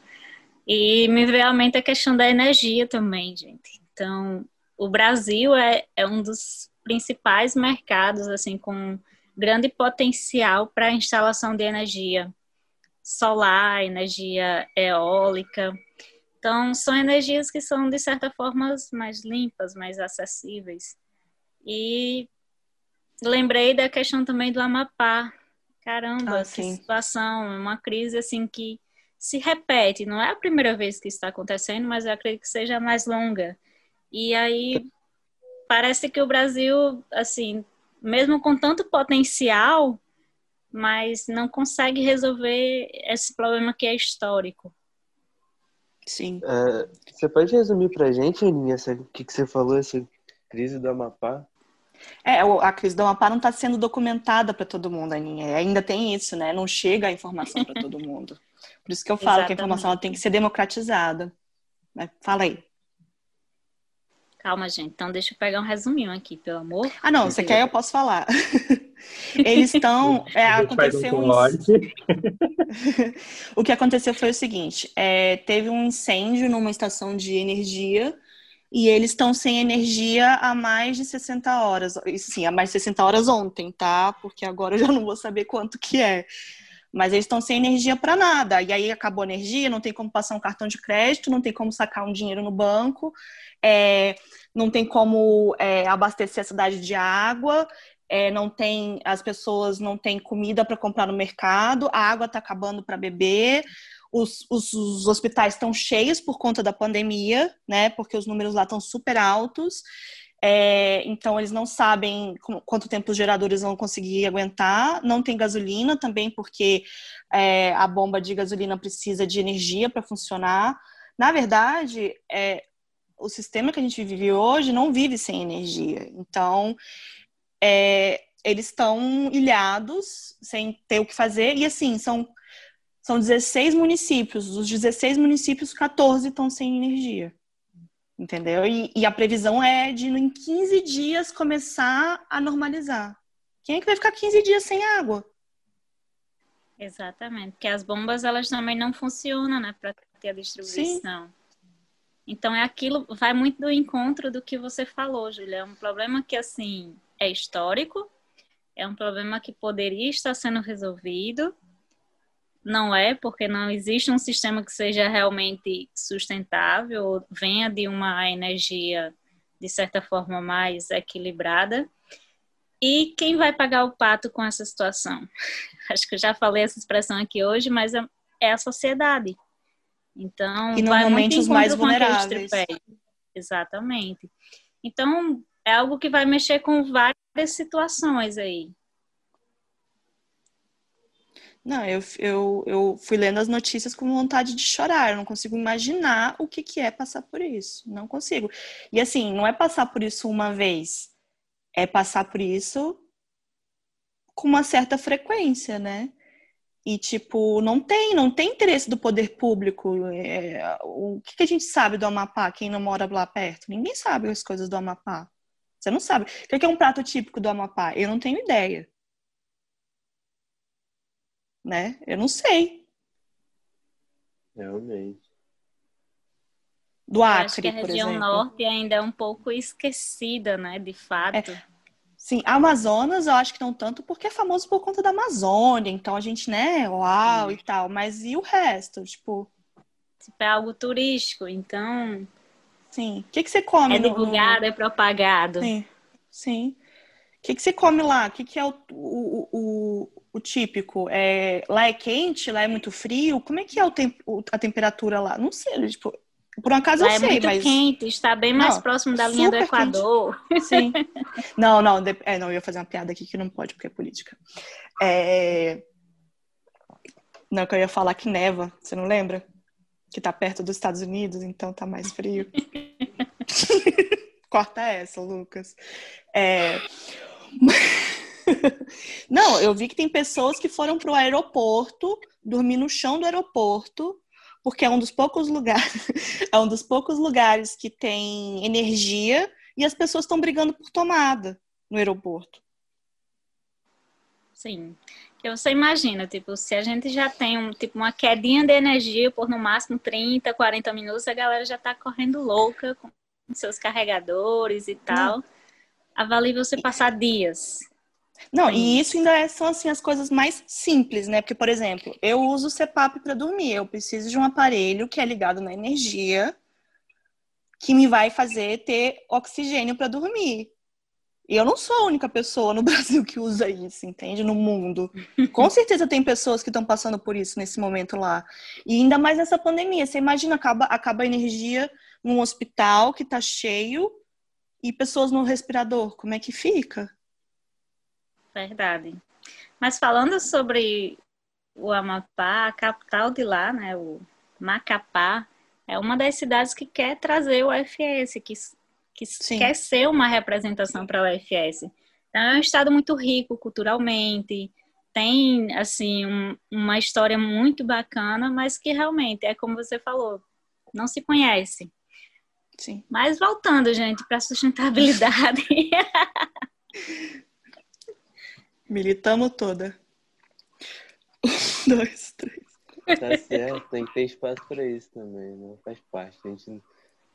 E me veio à mente a questão da energia também, gente. Então, o Brasil é, é um dos principais mercados, assim, com grande potencial para a instalação de energia solar, energia eólica. Então, são energias que são, de certa forma, mais limpas, mais acessíveis. E lembrei da questão também do Amapá. Caramba, ah, que situação, é uma crise assim que se repete. Não é a primeira vez que está acontecendo, mas eu acredito que seja mais longa. E aí parece que o Brasil, assim, mesmo com tanto potencial, mas não consegue resolver esse problema que é histórico. Sim. Uh, você pode resumir para a gente, Aninha, o que, que você falou, essa crise do Amapá? É, a crise do Amapá não está sendo documentada para todo mundo, Aninha. Ainda tem isso, né? Não chega a informação para todo mundo. Por isso que eu falo Exatamente. que a informação tem que ser democratizada. Fala aí. Calma, gente. Então, deixa eu pegar um resuminho aqui, pelo amor. Ah, não. Você quer, eu posso falar. [laughs] Eles estão. É, aconteceu um. [laughs] o que aconteceu foi o seguinte: é, teve um incêndio numa estação de energia e eles estão sem energia há mais de 60 horas. Sim, há mais de 60 horas ontem, tá? Porque agora eu já não vou saber quanto que é. Mas eles estão sem energia para nada. E aí acabou a energia, não tem como passar um cartão de crédito, não tem como sacar um dinheiro no banco, é, não tem como é, abastecer a cidade de água, é, não tem, as pessoas não têm comida para comprar no mercado, a água está acabando para beber, os, os, os hospitais estão cheios por conta da pandemia, né? Porque os números lá estão super altos. É, então, eles não sabem quanto tempo os geradores vão conseguir aguentar. Não tem gasolina também, porque é, a bomba de gasolina precisa de energia para funcionar. Na verdade, é, o sistema que a gente vive hoje não vive sem energia. Então, é, eles estão ilhados, sem ter o que fazer. E, assim, são são 16 municípios. Dos 16 municípios, 14 estão sem energia. Entendeu? E, e, a previsão é de em 15 dias começar a normalizar. Quem é que vai ficar 15 dias sem água? Exatamente, porque as bombas elas também não funcionam, né, para ter a distribuição. Sim. Então é aquilo, vai muito do encontro do que você falou, Julia. É um problema que assim é histórico, é um problema que poderia estar sendo resolvido, não é, porque não existe um sistema que seja realmente sustentável, venha de uma energia, de certa forma, mais equilibrada. E quem vai pagar o pato com essa situação? [laughs] Acho que eu já falei essa expressão aqui hoje, mas é, é a sociedade. Então, e normalmente os mais vulneráveis. Exatamente. Então, é algo que vai mexer com várias situações aí. Não, eu, eu, eu fui lendo as notícias com vontade de chorar. Eu não consigo imaginar o que, que é passar por isso. Não consigo. E assim, não é passar por isso uma vez. É passar por isso com uma certa frequência, né? E, tipo, não tem, não tem interesse do poder público. É, o que, que, a gente sabe do Amapá, quem não mora lá perto? Ninguém sabe as coisas do Amapá. Você não sabe. O que é um prato típico do Amapá? Eu não tenho ideia. Né? Eu não sei. Realmente. Do Acre, acho que a região exemplo. norte ainda é um pouco esquecida, né? De fato. É. Sim, Amazonas eu acho que não tanto porque é famoso por conta da Amazônia, então a gente, né, uau Sim. e tal, mas e o resto, tipo... Tipo, é algo turístico, então... Sim, o que, que você come? É divulgado, no... é propagado. Sim, sim. O que, que você come lá? O que, que é o, o, o, o, típico? É, lá é quente? Lá é muito frio? Como é que é o tempo, a temperatura lá? Não sei, tipo, por um acaso Lá eu é sei, muito mas... quente, está bem mais não, próximo da linha do Equador. Quente. Sim. [laughs] não, não, de... é, não, eu ia fazer uma piada aqui que não pode, porque é política. É... Não, que eu ia falar que neva, você não lembra? Que tá perto dos Estados Unidos, então tá mais frio. [laughs] Corta essa, Lucas. É... [laughs] não, eu vi que tem pessoas que foram pro aeroporto, dormir no chão do aeroporto, porque é um dos poucos lugares, [laughs] é um dos poucos lugares que tem energia e as pessoas estão brigando por tomada no aeroporto. Sim. Você imagina, tipo, se a gente já tem um, tipo, uma quedinha de energia por no máximo 30, 40 minutos, a galera já tá correndo louca com seus carregadores e tal. Não. Avalie você passar dias não, e isso ainda é, são assim as coisas mais simples, né? Porque, por exemplo, eu uso o CPAP para dormir. Eu preciso de um aparelho que é ligado na energia, que me vai fazer ter oxigênio para dormir. E eu não sou a única pessoa no [laughs] Brasil que usa isso, entende? No mundo. Com [laughs] certeza tem pessoas que estão passando por isso nesse momento lá. E ainda mais nessa pandemia. Você imagina, acaba, acaba a energia num hospital que está cheio e pessoas no respirador. Como é que fica? Verdade. Mas falando sobre o Amapá, a capital de lá, né, o Macapá, é uma das cidades que quer trazer o UFS, que, que quer ser uma representação para o UFS. Então, é um estado muito rico culturalmente, tem, assim, um, uma história muito bacana, mas que realmente, é como você falou, não se conhece. Sim. Mas voltando, gente, para a sustentabilidade. [laughs] Militamos toda. Um, [laughs] dois, três. Tá certo, tem que ter espaço para isso também, né? Faz parte. A gente,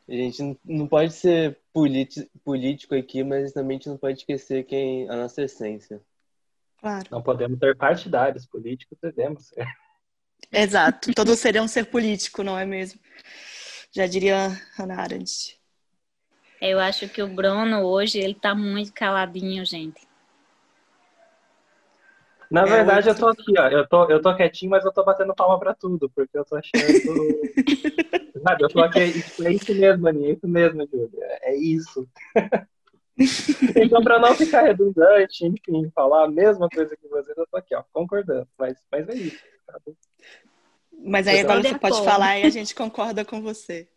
a gente não pode ser político aqui, mas também a gente não pode esquecer quem a nossa essência. Claro. Não podemos ter partidários políticos, devemos ser. [laughs] Exato. Todos seriam ser político, não é mesmo? Já diria Hannah Arendt. Eu acho que o Bruno hoje ele tá muito caladinho, gente. Na é verdade, eu tô aqui, ó. Eu tô, eu tô quietinho, mas eu tô batendo palma pra tudo, porque eu tô achando. [laughs] Sabe, eu tô aqui. É isso mesmo, Aninha, é isso mesmo, Júlia. É isso. [laughs] então, pra não ficar redundante, enfim, falar a mesma coisa que vocês, eu tô aqui, ó, concordando. Mas, mas é isso. Sabe? Mas aí agora você pode falar e a gente concorda com você.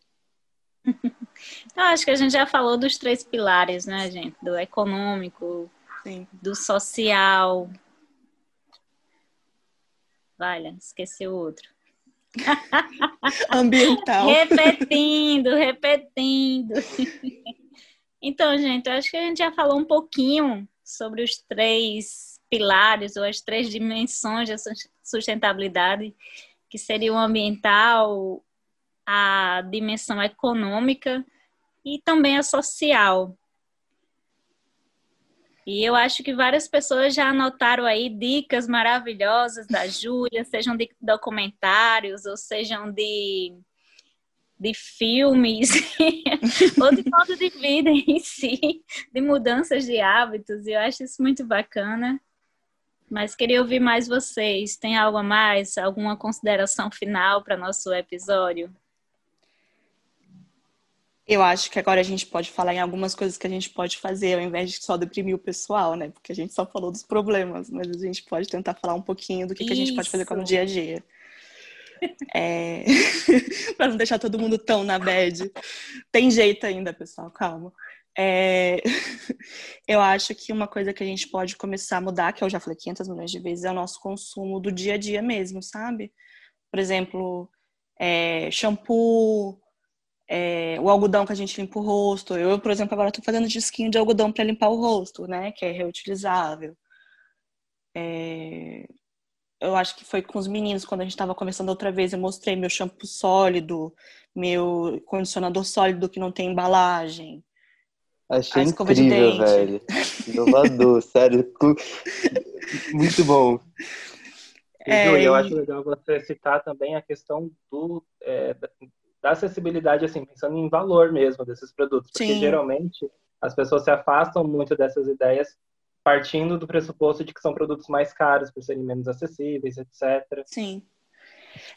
Eu acho que a gente já falou dos três pilares, né, gente? Do econômico, Sim. do social, Olha, esqueci o outro. [laughs] Ambiental. repetindo, repetindo. então, gente, eu acho que a gente já falou um pouquinho sobre os três pilares ou as três dimensões da sustentabilidade, que seria o ambiental, a dimensão econômica e também a social. E eu acho que várias pessoas já anotaram aí dicas maravilhosas da Júlia, sejam de documentários ou sejam de, de filmes, [laughs] ou de modo de vida em si, de mudanças de hábitos. E eu acho isso muito bacana. Mas queria ouvir mais vocês. Tem algo a mais? Alguma consideração final para nosso episódio? Eu acho que agora a gente pode falar em algumas coisas que a gente pode fazer, ao invés de só deprimir o pessoal, né? Porque a gente só falou dos problemas, mas a gente pode tentar falar um pouquinho do que, que a gente pode fazer como dia a dia. É... [laughs] para não deixar todo mundo tão na bad. Tem jeito ainda, pessoal, calma. É... [laughs] eu acho que uma coisa que a gente pode começar a mudar, que eu já falei 500 milhões de vezes, é o nosso consumo do dia a dia mesmo, sabe? Por exemplo, é... shampoo, é... o algodão que a gente limpa o rosto. Eu, por exemplo, agora estou fazendo disquinho de algodão para limpar o rosto, né? Que é reutilizável. É eu acho que foi com os meninos, quando a gente estava conversando outra vez, eu mostrei meu shampoo sólido, meu condicionador sólido que não tem embalagem. Achei incrível, velho. Inovador, [laughs] sério. Muito bom. É... E eu acho legal você citar também a questão do, é, da acessibilidade, assim, pensando em valor mesmo desses produtos. Porque Sim. geralmente as pessoas se afastam muito dessas ideias partindo do pressuposto de que são produtos mais caros por serem menos acessíveis, etc. Sim.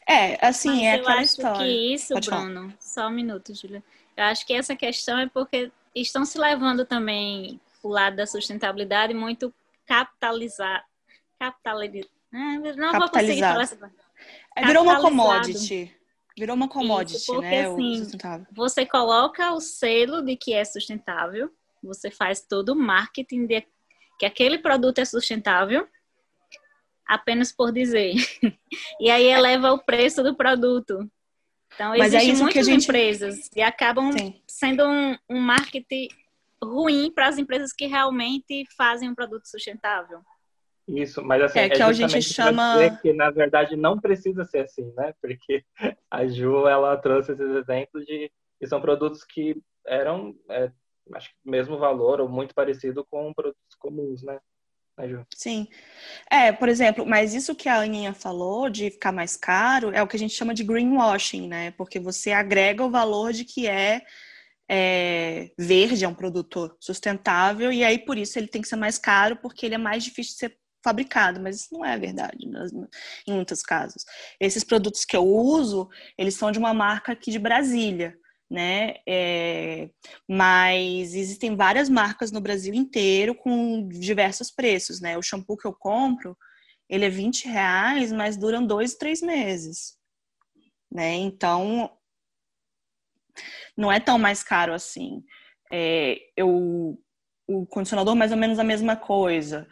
É, assim, Mas é eu aquela acho história. que isso, Pode Bruno, falar. só um minuto, Julia. Eu acho que essa questão é porque estão se levando também o lado da sustentabilidade muito capitalizar, capitalizar. Não vou conseguir falar essa é, Virou uma commodity. Virou uma commodity, Isso, porque, né? Assim, você coloca o selo de que é sustentável, você faz todo o marketing de que aquele produto é sustentável apenas por dizer. [laughs] e aí eleva o preço do produto. Então, Mas é existem é muitas gente... empresas e acabam Sim. sendo um, um marketing ruim para as empresas que realmente fazem um produto sustentável. Isso, mas assim, é, é que a gente chama que na verdade não precisa ser assim, né? Porque a Ju ela trouxe esses exemplos de que são produtos que eram é, acho que mesmo valor ou muito parecido com produtos comuns, né? né Sim. É, por exemplo, mas isso que a Aninha falou de ficar mais caro é o que a gente chama de greenwashing, né? Porque você agrega o valor de que é, é verde, é um produto sustentável, e aí por isso ele tem que ser mais caro, porque ele é mais difícil de ser fabricado, mas isso não é verdade em muitos casos. Esses produtos que eu uso, eles são de uma marca aqui de Brasília né? É, mas existem várias marcas no Brasil inteiro com diversos preços, né? O shampoo que eu compro, ele é 20 reais, mas duram dois, três meses, né? Então, não é tão mais caro assim. É, eu, o condicionador, mais ou menos a mesma coisa.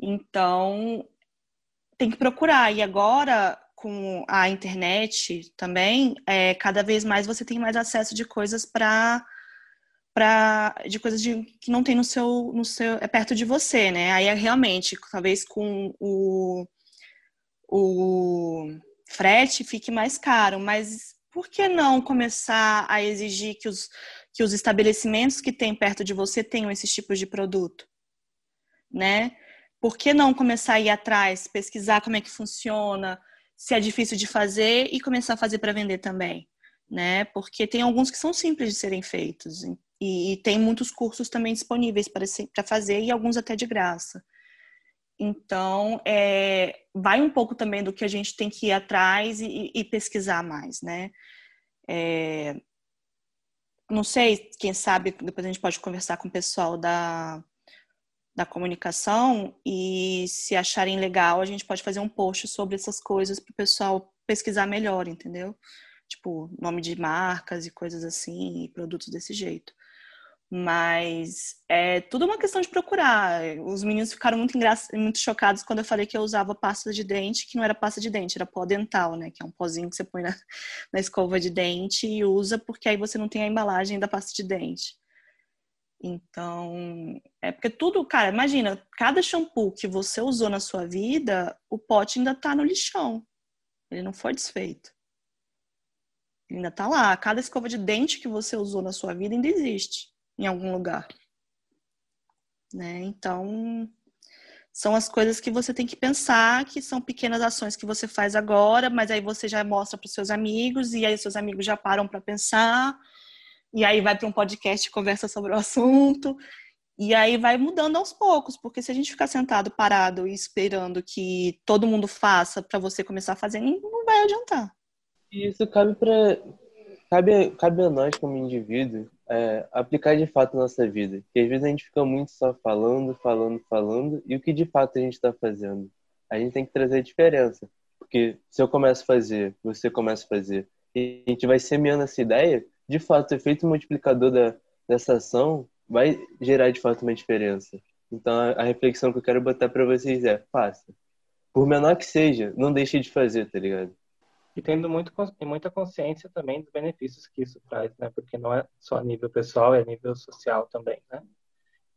Então, tem que procurar. E agora, com a internet também, é, cada vez mais você tem mais acesso de coisas para para de coisas de, que não tem no seu no seu é perto de você, né? Aí é realmente, talvez com o o frete fique mais caro, mas por que não começar a exigir que os que os estabelecimentos que tem perto de você tenham esses tipos de produto, né? Por que não começar a ir atrás, pesquisar como é que funciona, se é difícil de fazer e começar a fazer para vender também, né? Porque tem alguns que são simples de serem feitos e, e tem muitos cursos também disponíveis para, fazer e alguns até de graça. Então, é, vai um pouco também do que a gente tem que ir atrás e, e pesquisar mais, né? É, não sei, quem sabe depois a gente pode conversar com o pessoal da, da comunicação e se acharem legal, a gente pode fazer um post sobre essas coisas para o pessoal pesquisar melhor, entendeu? Tipo, nome de marcas e coisas assim, e produtos desse jeito. Mas é tudo uma questão de procurar. Os meninos ficaram muito, muito chocados quando eu falei que eu usava pasta de dente, que não era pasta de dente, era pó dental, né? Que é um pozinho que você põe na, [laughs] na escova de dente e usa, porque aí você não tem a embalagem da pasta de dente. Então, é porque tudo, cara, imagina, cada shampoo que você usou na sua vida, o pote ainda tá no lixão. Ele não foi desfeito. Ele ainda tá lá. Cada escova de dente que você usou na sua vida ainda existe em algum lugar. Né? Então, são as coisas que você tem que pensar, que são pequenas ações que você faz agora, mas aí você já mostra para os seus amigos e aí seus amigos já param para pensar e aí vai para um podcast e conversa sobre o assunto. E aí vai mudando aos poucos, porque se a gente ficar sentado, parado e esperando que todo mundo faça para você começar a fazer, não vai adiantar. Isso cabe para cabe, cabe a nós como indivíduo é, aplicar de fato na nossa vida. Porque às vezes a gente fica muito só falando, falando, falando, e o que de fato a gente está fazendo? A gente tem que trazer a diferença. Porque se eu começo a fazer, você começa a fazer, e a gente vai semeando essa ideia, de fato, o efeito multiplicador da, dessa ação vai gerar de fato uma diferença. Então a, a reflexão que eu quero botar para vocês é: faça. Por menor que seja, não deixe de fazer, tá ligado? E tendo muito, muita consciência também dos benefícios que isso traz, né? Porque não é só a nível pessoal, é a nível social também, né?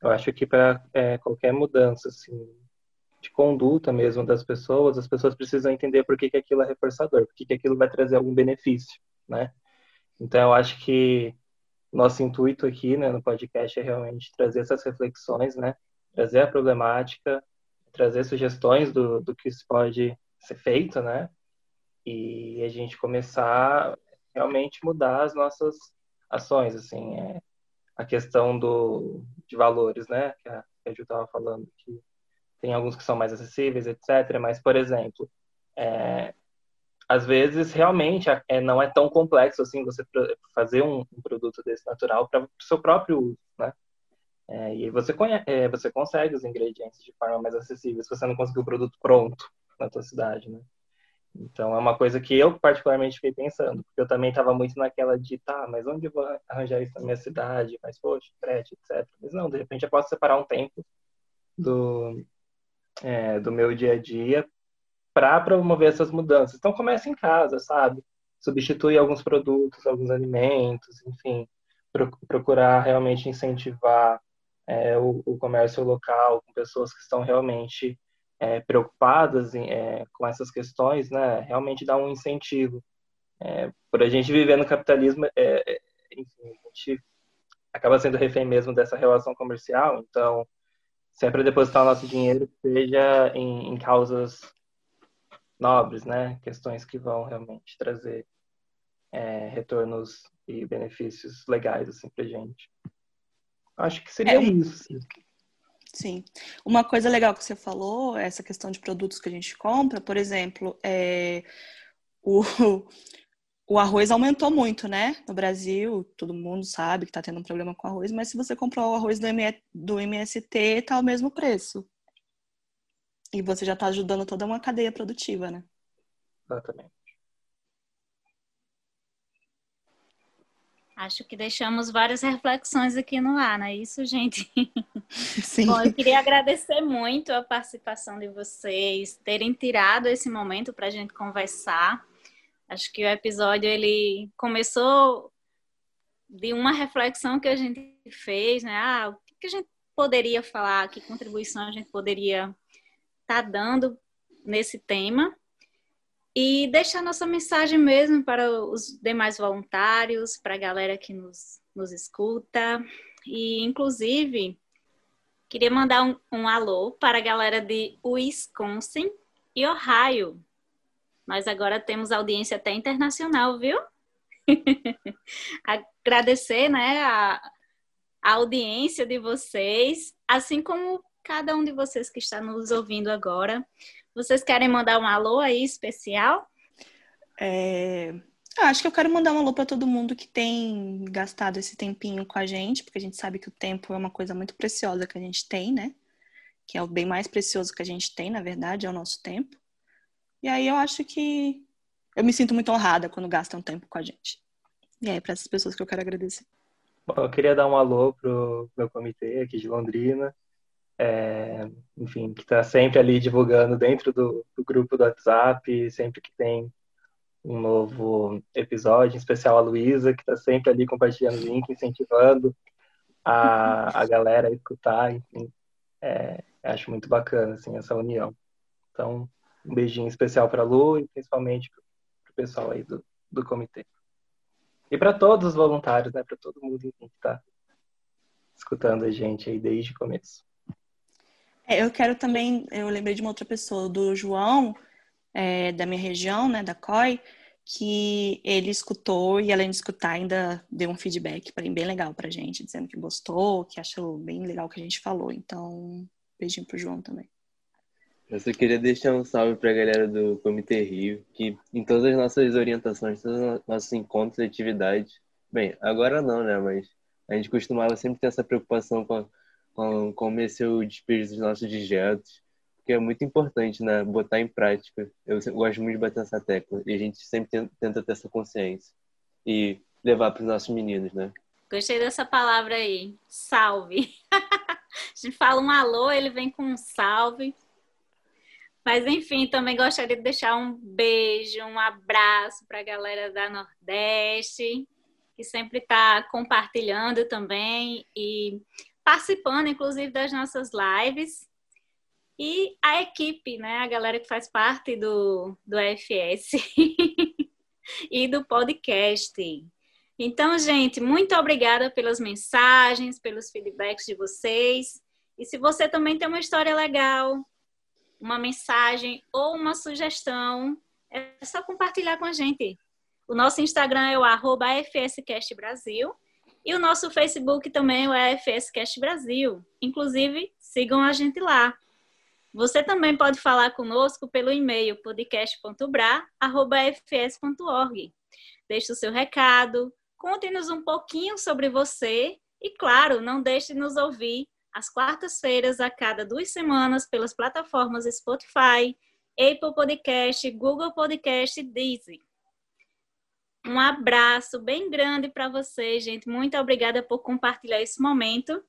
Eu acho que para é, qualquer mudança, assim, de conduta mesmo das pessoas, as pessoas precisam entender por que, que aquilo é reforçador, por que, que aquilo vai trazer algum benefício, né? Então, eu acho que nosso intuito aqui, né, no podcast é realmente trazer essas reflexões, né? Trazer a problemática, trazer sugestões do, do que isso pode ser feito, né? E a gente começar realmente mudar as nossas ações, assim, é, a questão do, de valores, né? Que a, que a Ju estava falando, que tem alguns que são mais acessíveis, etc. Mas, por exemplo, é, às vezes realmente é, não é tão complexo assim você fazer um, um produto desse natural para o seu próprio uso, né? É, e você, conhece, é, você consegue os ingredientes de forma mais acessível se você não conseguir o produto pronto na sua cidade, né? Então é uma coisa que eu particularmente fiquei pensando, porque eu também estava muito naquela de, tá, mas onde eu vou arranjar isso na minha cidade? Mas, poxa, frete, etc. Mas não, de repente eu posso separar um tempo do, é, do meu dia a dia para promover essas mudanças. Então começa em casa, sabe? Substitui alguns produtos, alguns alimentos, enfim, procurar realmente incentivar é, o, o, comércio local com pessoas que estão realmente é, preocupadas em, é, com essas questões, né? Realmente dar um incentivo. É, por a gente viver no capitalismo, é, é, enfim, a gente acaba sendo refém mesmo dessa relação comercial, então sempre depositar o nosso dinheiro seja em, em causas nobres, né? Questões que vão realmente trazer é, retornos e benefícios legais assim pra gente. Acho que seria é, isso. Sim. Uma coisa legal que você falou, essa questão de produtos que a gente compra, por exemplo, é, o, [laughs] o arroz aumentou muito, né? No Brasil, todo mundo sabe que está tendo um problema com arroz, mas se você comprar o arroz do, MST, tá o mesmo preço. E você já está ajudando toda uma cadeia produtiva, né? Exatamente. Acho que deixamos várias reflexões aqui no ar, não é isso, gente? [laughs] Sim. Bom, eu queria agradecer muito a participação de vocês, terem tirado esse momento para a gente conversar. Acho que o episódio ele começou de uma reflexão que a gente fez, né? Ah, o que a gente poderia falar, que contribuição a gente poderia estar tá dando nesse tema. E deixar nossa mensagem mesmo para os demais voluntários, para a galera que nos, nos escuta. E, inclusive, queria mandar um, um alô para a galera de Wisconsin e Ohio, nós agora temos audiência até internacional, viu? [laughs] Agradecer, né, a, a audiência de vocês, assim como cada um de vocês que está nos ouvindo agora. Vocês querem mandar um alô aí especial? É... Ah, acho que eu quero mandar um alô para todo mundo que tem gastado esse tempinho com a gente, porque a gente sabe que o tempo é uma coisa muito preciosa que a gente tem, né? Que é o bem mais precioso que a gente tem, na verdade, é o nosso tempo. E aí eu acho que eu me sinto muito honrada quando gastam tempo com a gente. E é para essas pessoas que eu quero agradecer. Bom, eu queria dar um alô pro meu comitê aqui de Londrina, é, enfim, que está sempre ali divulgando dentro do, do, grupo do WhatsApp, sempre que tem um novo episódio, em especial a Luísa, que está sempre ali compartilhando o link, incentivando a, a galera a escutar, enfim, é, acho muito bacana, assim, essa união. Então, um beijinho especial para a Lu e principalmente para o pessoal aí do, do comitê. E para todos os voluntários, né? Para todo mundo que está escutando a gente aí desde o começo. É, eu quero também, eu lembrei de uma outra pessoa, do João, é, da minha região, né, da COI, que ele escutou e além de escutar ainda deu um feedback bem legal pra gente, dizendo que gostou, que achou bem legal o que a gente falou. Então, beijinho pro João também. Eu só queria deixar um salve para a galera do Comitê Rio, que em todas as nossas orientações, todos os nossos encontros e atividades, bem, agora não, né, mas A gente costumava sempre ter essa preocupação com, com como esse o despejo dos nossos dejetos, porque é muito importante, né? Botar em prática. Eu gosto muito de bater essa tecla e a gente sempre tenta ter essa consciência e levar para os nossos meninos, né? Gostei dessa palavra aí, salve. [laughs] a gente fala um alô, ele vem com um salve. Mas enfim, também gostaria de deixar um beijo, um abraço para a galera da Nordeste, que sempre está compartilhando também e participando, inclusive, das nossas lives. E a equipe, né? A galera que faz parte do, do FS [laughs] e do podcast. Então, gente, muito obrigada pelas mensagens, pelos feedbacks de vocês. E se você também tem uma história legal, uma mensagem ou uma sugestão, é só compartilhar com a gente. O nosso Instagram é o arroba FSCastBrasil e o nosso Facebook também é FSCast Brasil. Inclusive, sigam a gente lá. Você também pode falar conosco pelo e-mail podcast.bra.fs.org. Deixe o seu recado, conte-nos um pouquinho sobre você e, claro, não deixe de nos ouvir às quartas-feiras, a cada duas semanas, pelas plataformas Spotify, Apple Podcast, Google Podcast e Deezer. Um abraço bem grande para vocês, gente. Muito obrigada por compartilhar esse momento.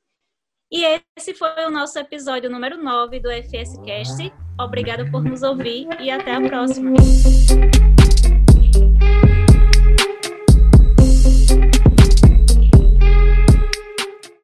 E esse foi o nosso episódio número 9 do FSCast. Obrigada por nos ouvir e até a próxima.